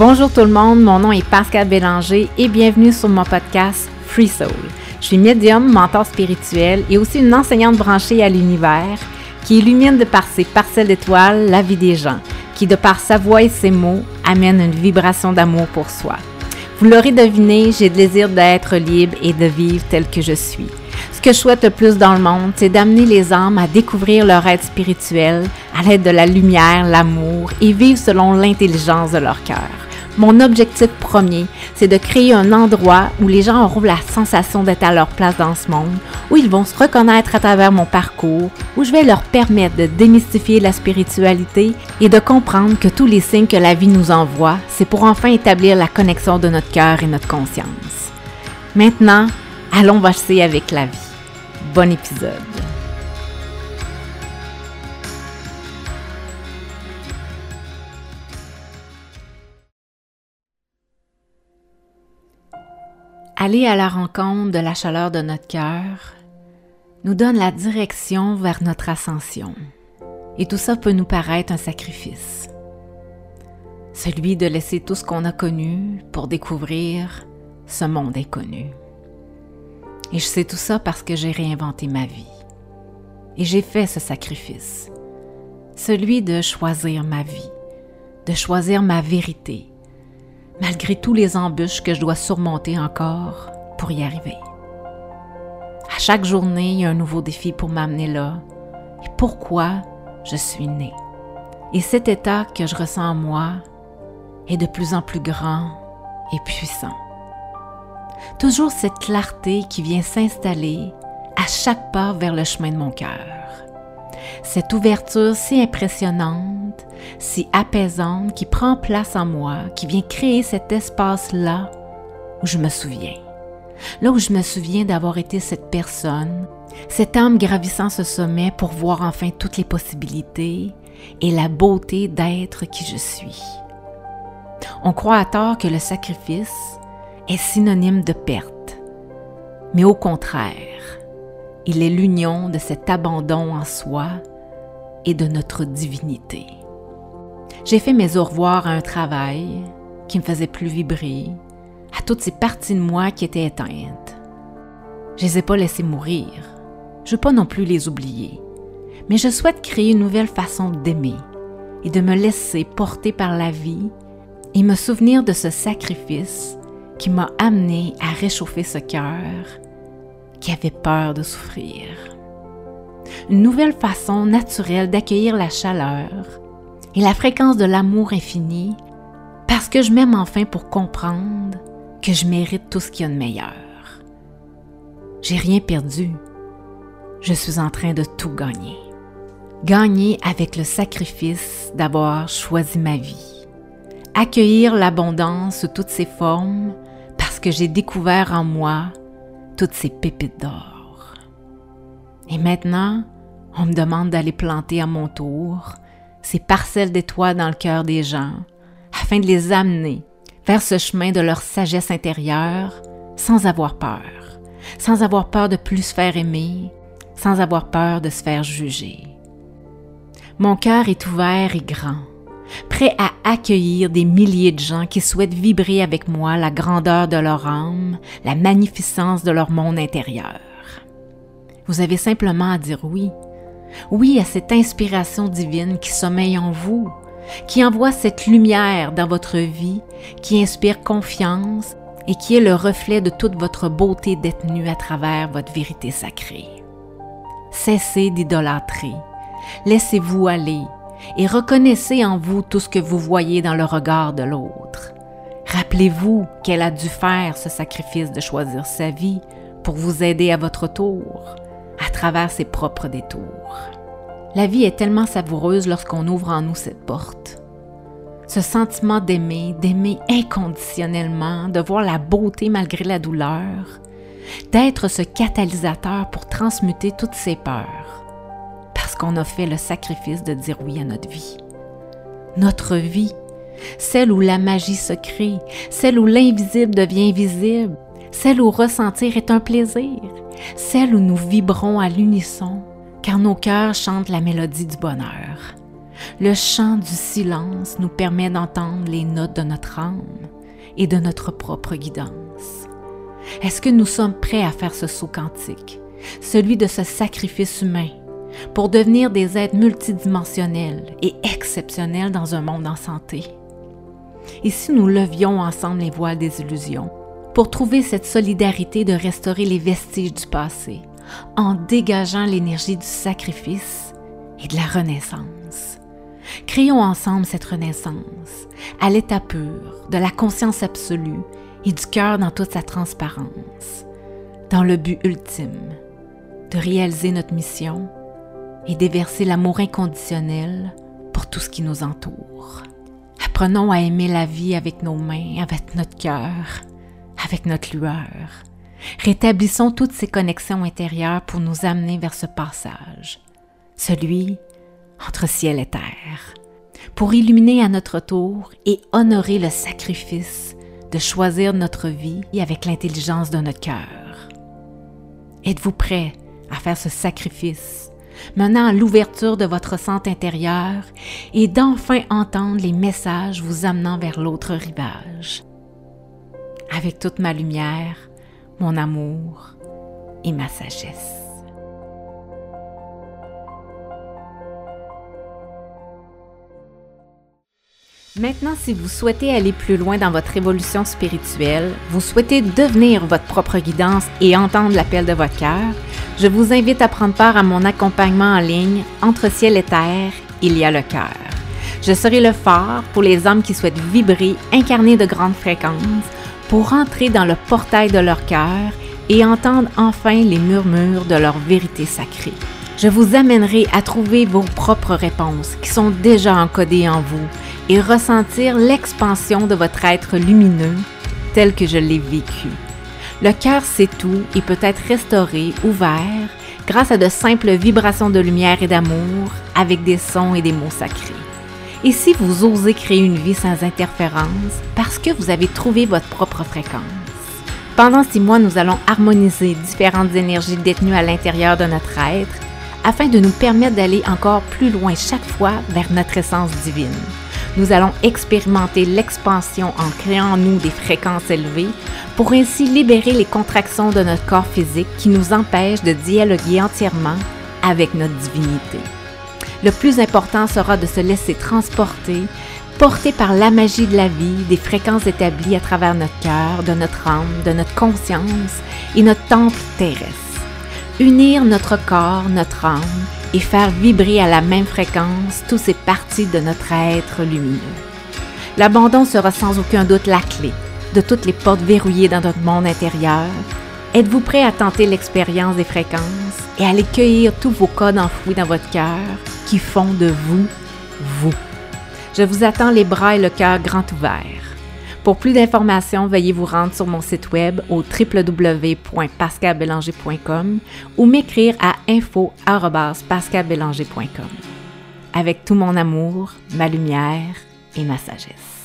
Bonjour tout le monde, mon nom est Pascal Bélanger et bienvenue sur mon podcast Free Soul. Je suis médium, mentor spirituel et aussi une enseignante branchée à l'univers qui illumine de par ses parcelles d'étoiles la vie des gens, qui de par sa voix et ses mots amène une vibration d'amour pour soi. Vous l'aurez deviné, j'ai le désir d'être libre et de vivre tel que je suis. Ce que je souhaite le plus dans le monde, c'est d'amener les âmes à découvrir leur être spirituel à l'aide de la lumière, l'amour et vivre selon l'intelligence de leur cœur. Mon objectif premier, c'est de créer un endroit où les gens auront la sensation d'être à leur place dans ce monde, où ils vont se reconnaître à travers mon parcours, où je vais leur permettre de démystifier la spiritualité et de comprendre que tous les signes que la vie nous envoie, c'est pour enfin établir la connexion de notre cœur et notre conscience. Maintenant, allons vasser avec la vie. Bon épisode. Aller à la rencontre de la chaleur de notre cœur nous donne la direction vers notre ascension. Et tout ça peut nous paraître un sacrifice. Celui de laisser tout ce qu'on a connu pour découvrir ce monde inconnu. Et je sais tout ça parce que j'ai réinventé ma vie. Et j'ai fait ce sacrifice. Celui de choisir ma vie, de choisir ma vérité, malgré tous les embûches que je dois surmonter encore pour y arriver. À chaque journée, il y a un nouveau défi pour m'amener là et pourquoi je suis née. Et cet état que je ressens en moi est de plus en plus grand et puissant. Toujours cette clarté qui vient s'installer à chaque pas vers le chemin de mon cœur. Cette ouverture si impressionnante, si apaisante qui prend place en moi, qui vient créer cet espace-là où je me souviens. Là où je me souviens d'avoir été cette personne, cette âme gravissant ce sommet pour voir enfin toutes les possibilités et la beauté d'être qui je suis. On croit à tort que le sacrifice est synonyme de perte, mais au contraire, il est l'union de cet abandon en soi et de notre divinité. J'ai fait mes au revoir à un travail qui me faisait plus vibrer, à toutes ces parties de moi qui étaient éteintes. Je les ai pas laissées mourir. Je veux pas non plus les oublier. Mais je souhaite créer une nouvelle façon d'aimer et de me laisser porter par la vie et me souvenir de ce sacrifice qui m'a amené à réchauffer ce cœur qui avait peur de souffrir. Une nouvelle façon naturelle d'accueillir la chaleur et la fréquence de l'amour infini parce que je m'aime enfin pour comprendre que je mérite tout ce qu'il y a de meilleur. J'ai rien perdu. Je suis en train de tout gagner. Gagner avec le sacrifice d'avoir choisi ma vie. Accueillir l'abondance sous toutes ses formes parce que j'ai découvert en moi toutes ces pépites d'or. Et maintenant, on me demande d'aller planter à mon tour ces parcelles d'étoiles dans le cœur des gens afin de les amener vers ce chemin de leur sagesse intérieure sans avoir peur, sans avoir peur de plus se faire aimer, sans avoir peur de se faire juger. Mon cœur est ouvert et grand, prêt à accueillir des milliers de gens qui souhaitent vibrer avec moi la grandeur de leur âme, la magnificence de leur monde intérieur. Vous avez simplement à dire oui. Oui à cette inspiration divine qui sommeille en vous, qui envoie cette lumière dans votre vie, qui inspire confiance et qui est le reflet de toute votre beauté détenue à travers votre vérité sacrée. Cessez d'idolâtrer, laissez-vous aller, et reconnaissez en vous tout ce que vous voyez dans le regard de l'autre. Rappelez-vous qu'elle a dû faire ce sacrifice de choisir sa vie pour vous aider à votre tour, à travers ses propres détours. La vie est tellement savoureuse lorsqu'on ouvre en nous cette porte. Ce sentiment d'aimer, d'aimer inconditionnellement, de voir la beauté malgré la douleur, d'être ce catalyseur pour transmuter toutes ces peurs qu'on a fait le sacrifice de dire oui à notre vie. Notre vie, celle où la magie se crée, celle où l'invisible devient visible, celle où ressentir est un plaisir, celle où nous vibrons à l'unisson, car nos cœurs chantent la mélodie du bonheur. le chant du silence nous permet d'entendre les notes de notre âme et de notre propre guidance. Est-ce que nous sommes prêts à faire ce saut quantique, celui de ce sacrifice humain, pour devenir des êtres multidimensionnels et exceptionnels dans un monde en santé? Et si nous levions ensemble les voiles des illusions pour trouver cette solidarité de restaurer les vestiges du passé en dégageant l'énergie du sacrifice et de la renaissance? Créons ensemble cette renaissance à l'état pur de la conscience absolue et du cœur dans toute sa transparence, dans le but ultime de réaliser notre mission et déverser l'amour inconditionnel pour tout ce qui nous entoure. Apprenons à aimer la vie avec nos mains, avec notre cœur, avec notre lueur. Rétablissons toutes ces connexions intérieures pour nous amener vers ce passage, celui entre ciel et terre, pour illuminer à notre tour et honorer le sacrifice de choisir notre vie avec l'intelligence de notre cœur. Êtes-vous prêt à faire ce sacrifice, menant à l'ouverture de votre centre intérieur et d'enfin entendre les messages vous amenant vers l'autre rivage? Avec toute ma lumière, mon amour et ma sagesse. Maintenant, si vous souhaitez aller plus loin dans votre évolution spirituelle, vous souhaitez devenir votre propre guidance et entendre l'appel de votre cœur, je vous invite à prendre part à mon accompagnement en ligne Entre ciel et terre, il y a le cœur. Je serai le phare pour les hommes qui souhaitent vibrer, incarner de grandes fréquences, pour entrer dans le portail de leur cœur et entendre enfin les murmures de leur vérité sacrée. Je vous amènerai à trouver vos propres réponses qui sont déjà encodées en vous et ressentir l'expansion de votre être lumineux tel que je l'ai vécu. Le cœur sait tout et peut être restauré, ouvert, grâce à de simples vibrations de lumière et d'amour avec des sons et des mots sacrés. Et si vous osez créer une vie sans interférence parce que vous avez trouvé votre propre fréquence? Pendant six mois, nous allons harmoniser différentes énergies détenues à l'intérieur de notre être afin de nous permettre d'aller encore plus loin chaque fois vers notre essence divine nous allons expérimenter l'expansion en créant en nous des fréquences élevées pour ainsi libérer les contractions de notre corps physique qui nous empêchent de dialoguer entièrement avec notre divinité. Le plus important sera de se laisser transporter, porter par la magie de la vie, des fréquences établies à travers notre cœur, de notre âme, de notre conscience et notre temple terrestre. Unir notre corps, notre âme et faire vibrer à la même fréquence toutes ces parties de notre être lumineux. L'abandon sera sans aucun doute la clé de toutes les portes verrouillées dans notre monde intérieur. Êtes-vous prêt à tenter l'expérience des fréquences et à aller cueillir tous vos codes enfouis dans votre cœur qui font de vous, vous? Je vous attends les bras et le cœur grand ouverts. Pour plus d'informations, veuillez vous rendre sur mon site web au www.pascalbélanger.com ou m'écrire à info.pascalbélanger.com. Avec tout mon amour, ma lumière et ma sagesse.